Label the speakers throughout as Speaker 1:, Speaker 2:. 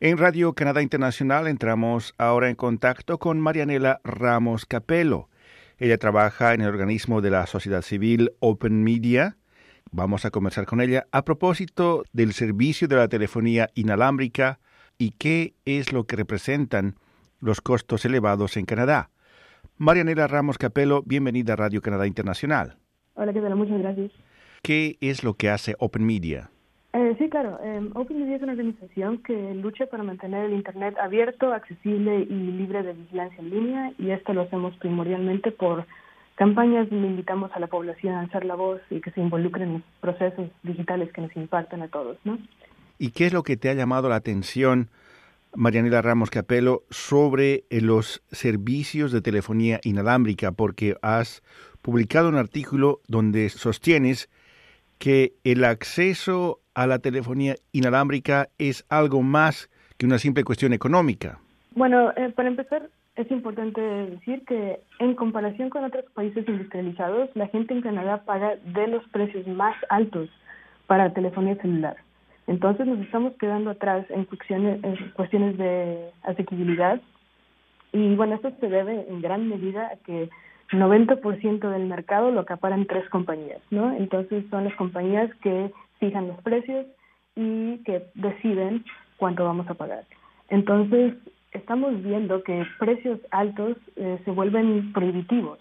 Speaker 1: En Radio Canadá Internacional entramos ahora en contacto con Marianela Ramos Capello. Ella trabaja en el organismo de la sociedad civil Open Media. Vamos a conversar con ella a propósito del servicio de la telefonía inalámbrica y qué es lo que representan los costos elevados en Canadá. Marianela Ramos Capello, bienvenida a Radio Canadá Internacional.
Speaker 2: Hola, ¿qué tal? Muchas gracias.
Speaker 1: ¿Qué es lo que hace Open Media?
Speaker 2: Eh, sí, claro. Eh, es una organización que lucha para mantener el Internet abierto, accesible y libre de vigilancia en línea y esto lo hacemos primordialmente por campañas donde invitamos a la población a alzar la voz y que se involucren en procesos digitales que nos impactan a todos, ¿no?
Speaker 1: ¿Y qué es lo que te ha llamado la atención, Marianela Ramos Capello, sobre eh, los servicios de telefonía inalámbrica? Porque has publicado un artículo donde sostienes que el acceso a la telefonía inalámbrica es algo más que una simple cuestión económica.
Speaker 2: Bueno, eh, para empezar, es importante decir que en comparación con otros países industrializados, la gente en Canadá paga de los precios más altos para telefonía celular. Entonces nos estamos quedando atrás en cuestiones, cuestiones de asequibilidad y bueno, esto se debe en gran medida a que 90% del mercado lo acaparan tres compañías, ¿no? Entonces son las compañías que fijan los precios y que deciden cuánto vamos a pagar. Entonces estamos viendo que precios altos eh, se vuelven prohibitivos.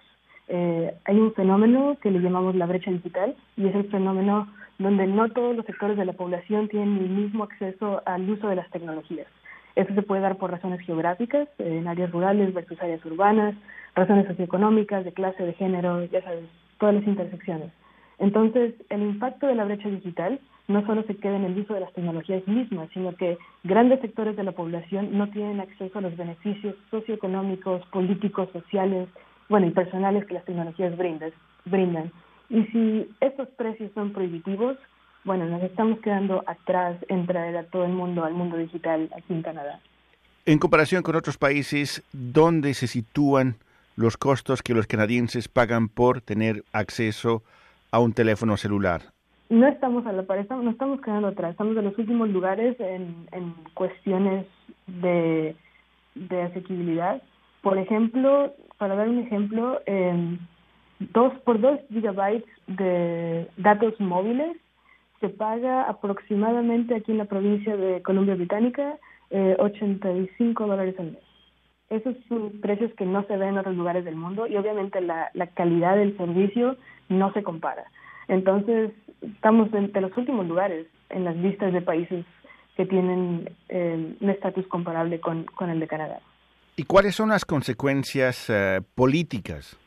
Speaker 2: Eh, hay un fenómeno que le llamamos la brecha digital y es el fenómeno donde no todos los sectores de la población tienen el mismo acceso al uso de las tecnologías. Eso se puede dar por razones geográficas, en áreas rurales versus áreas urbanas, razones socioeconómicas, de clase, de género, ya sabes, todas las intersecciones. Entonces, el impacto de la brecha digital no solo se queda en el uso de las tecnologías mismas, sino que grandes sectores de la población no tienen acceso a los beneficios socioeconómicos, políticos, sociales, bueno, y personales que las tecnologías brindan. Y si estos precios son prohibitivos, bueno, nos estamos quedando atrás en traer a todo el mundo al mundo digital aquí en Canadá.
Speaker 1: En comparación con otros países, ¿dónde se sitúan los costos que los canadienses pagan por tener acceso un teléfono celular?
Speaker 2: No estamos a la par, estamos, no estamos quedando atrás, estamos en los últimos lugares en, cuestiones de, de asequibilidad. Por ejemplo, para dar un ejemplo, eh, dos por dos gigabytes de datos móviles se paga aproximadamente aquí en la provincia de Columbia Británica eh, 85 dólares al mes. Esos son precios que no se ven en otros lugares del mundo y obviamente la calidad del servicio no se compara. Entonces, estamos entre los últimos lugares en las listas de países que tienen eh, un estatus comparable con, con, el de Canadá.
Speaker 1: ¿Y cuáles son las consecuencias uh, políticas?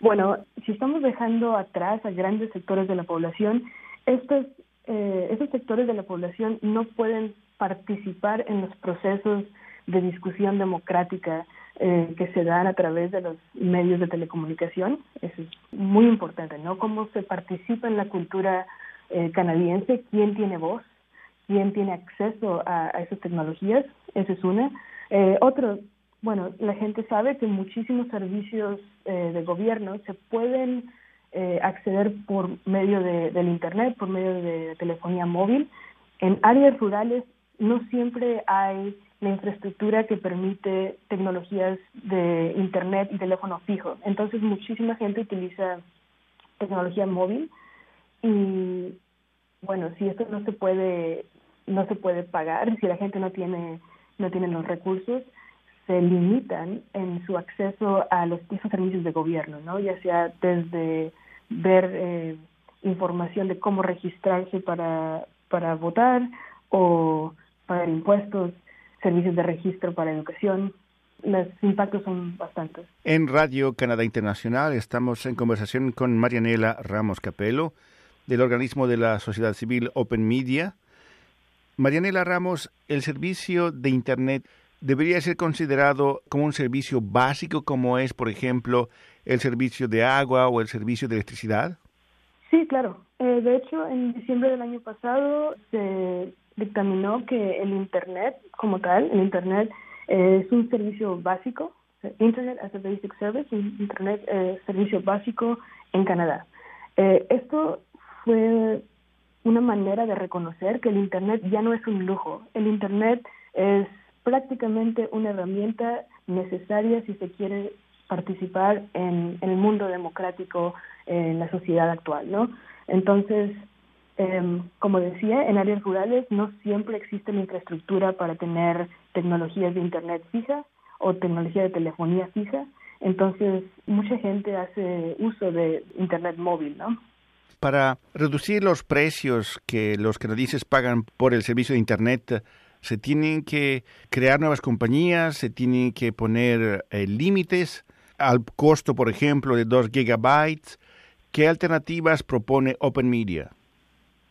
Speaker 2: Bueno, si estamos dejando atrás a grandes sectores de la población, estos eh, esos sectores de la población no pueden participar en los procesos de discusión democrática eh, que se dan a través de los medios de telecomunicación. Eso es muy importante, ¿no? Cómo se participa en la cultura eh, canadiense, quién tiene voz, quién tiene acceso a, a esas tecnologías, eso es una. Eh, otro, bueno, la gente sabe que muchísimos servicios eh, de gobierno se pueden eh, acceder por medio de, del Internet, por medio de telefonía móvil. En áreas rurales no siempre hay la infraestructura que permite tecnologías de Internet y teléfono fijo. Entonces muchísima gente utiliza tecnología móvil y bueno, si esto no se puede no se puede pagar, si la gente no tiene no tiene los recursos, se limitan en su acceso a los esos servicios de gobierno, ¿no? Ya sea desde ver eh, información de cómo registrarse para, para votar o pagar impuestos, servicios de registro para educación. Los impactos son bastantes.
Speaker 1: En Radio Canadá Internacional estamos en conversación con Marianela Ramos Capello del organismo de la sociedad civil Open Media. Marianela Ramos, el servicio de Internet debería ser considerado como un servicio básico como es, por ejemplo, el servicio de agua o el servicio de electricidad?
Speaker 2: Sí, claro. Eh, de hecho, en diciembre del año pasado se dictaminó que el Internet como tal, el Internet eh, es un servicio básico, Internet as a Basic Service, Internet eh, servicio básico en Canadá. Eh, esto fue una manera de reconocer que el Internet ya no es un lujo. El Internet Es prácticamente una herramienta necesaria si se quiere participar en, el mundo democrático en la sociedad actual, ¿no? Entonces, em, como decía, en áreas rurales no siempre existe la infraestructura para tener tecnologías de Internet fija o tecnología de telefonía fija. Entonces, mucha gente hace uso de Internet móvil, ¿no?
Speaker 1: Para reducir los precios que los canadienses pagan por el servicio de Internet, se tienen que crear nuevas compañías, se tienen que poner eh, límites al costo, por ejemplo, de 2 gigabytes. ¿Qué alternativas propone Open Media?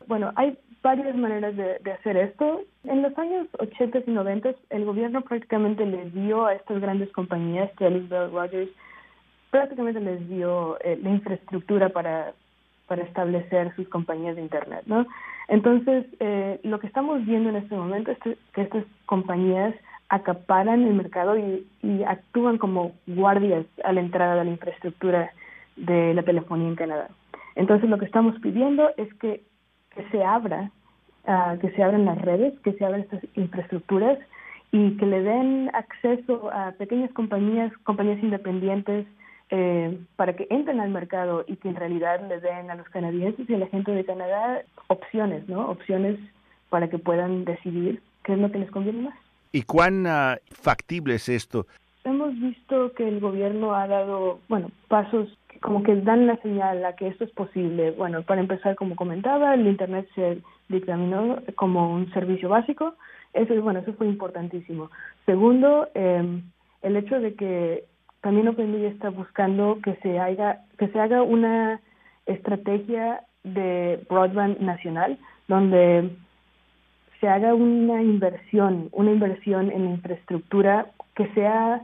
Speaker 2: Bueno, hay varias maneras de, hacer esto. En los años 80 y 90 el gobierno prácticamente les dio a estas grandes compañías, Telus, Bell, Rogers, prácticamente les dio eh, la infraestructura para, para establecer sus compañías de Internet, ¿no? Entonces, eh, lo que estamos viendo en este momento es que estas compañías acaparan el mercado y, actúan como guardias a la entrada de la infraestructura de la telefonía en Canadá. Entonces, lo que estamos pidiendo es que, que se abra, uh, que se abran las redes, que se abran estas infraestructuras y que le den acceso a pequeñas compañías, compañías independientes, eh, para que entren al mercado y que en realidad le den a los canadienses y a la gente de Canadá opciones, ¿no? Opciones para que puedan decidir qué es lo que les conviene más.
Speaker 1: ¿Y cuán ah, factible es esto?
Speaker 2: Hemos visto que el gobierno ha dado, bueno, pasos como que dan la señal a que esto es posible. Bueno, para empezar, como comentaba, el Internet se dictaminó como un servicio básico. Eso, bueno, eso fue importantísimo. Segundo, eh, el hecho de que también OpenMedia está buscando que se haga que se haga una estrategia de broadband nacional donde se haga una inversión, una inversión en infraestructura que sea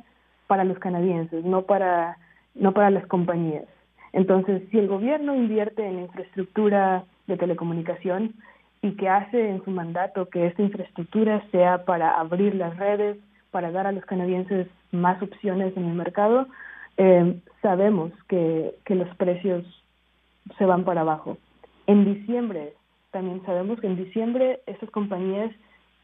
Speaker 2: para los canadienses, no para no para las compañías. Entonces, si el gobierno invierte en infraestructura de telecomunicación y que hace en su mandato que esta infraestructura sea para abrir las redes, para dar a los canadienses más opciones en el mercado, eh, sabemos que, que los precios se van para abajo. En diciembre, también sabemos que en diciembre estas compañías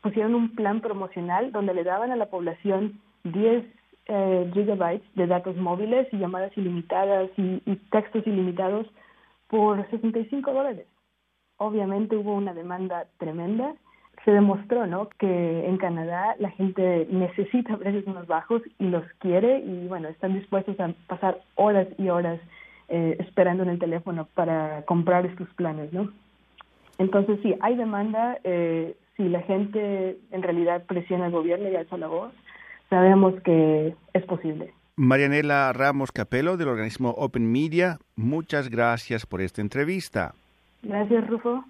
Speaker 2: pusieron un plan promocional donde le daban a la población 10 eh, gigabytes de datos móviles y llamadas ilimitadas y, textos ilimitados por 65 dólares. Obviamente hubo una demanda tremenda se demostró ¿no? que en Canadá la gente necesita precios más bajos y los quiere y bueno, están dispuestos a pasar horas y horas eh, esperando en el teléfono para comprar estos planes, ¿no? Entonces sí, hay demanda, eh, si la gente en realidad presiona al gobierno y alza la voz, sabemos que es posible.
Speaker 1: Marianela Ramos Capelo del organismo Open Media, muchas gracias por esta entrevista.
Speaker 2: Gracias, Rufo.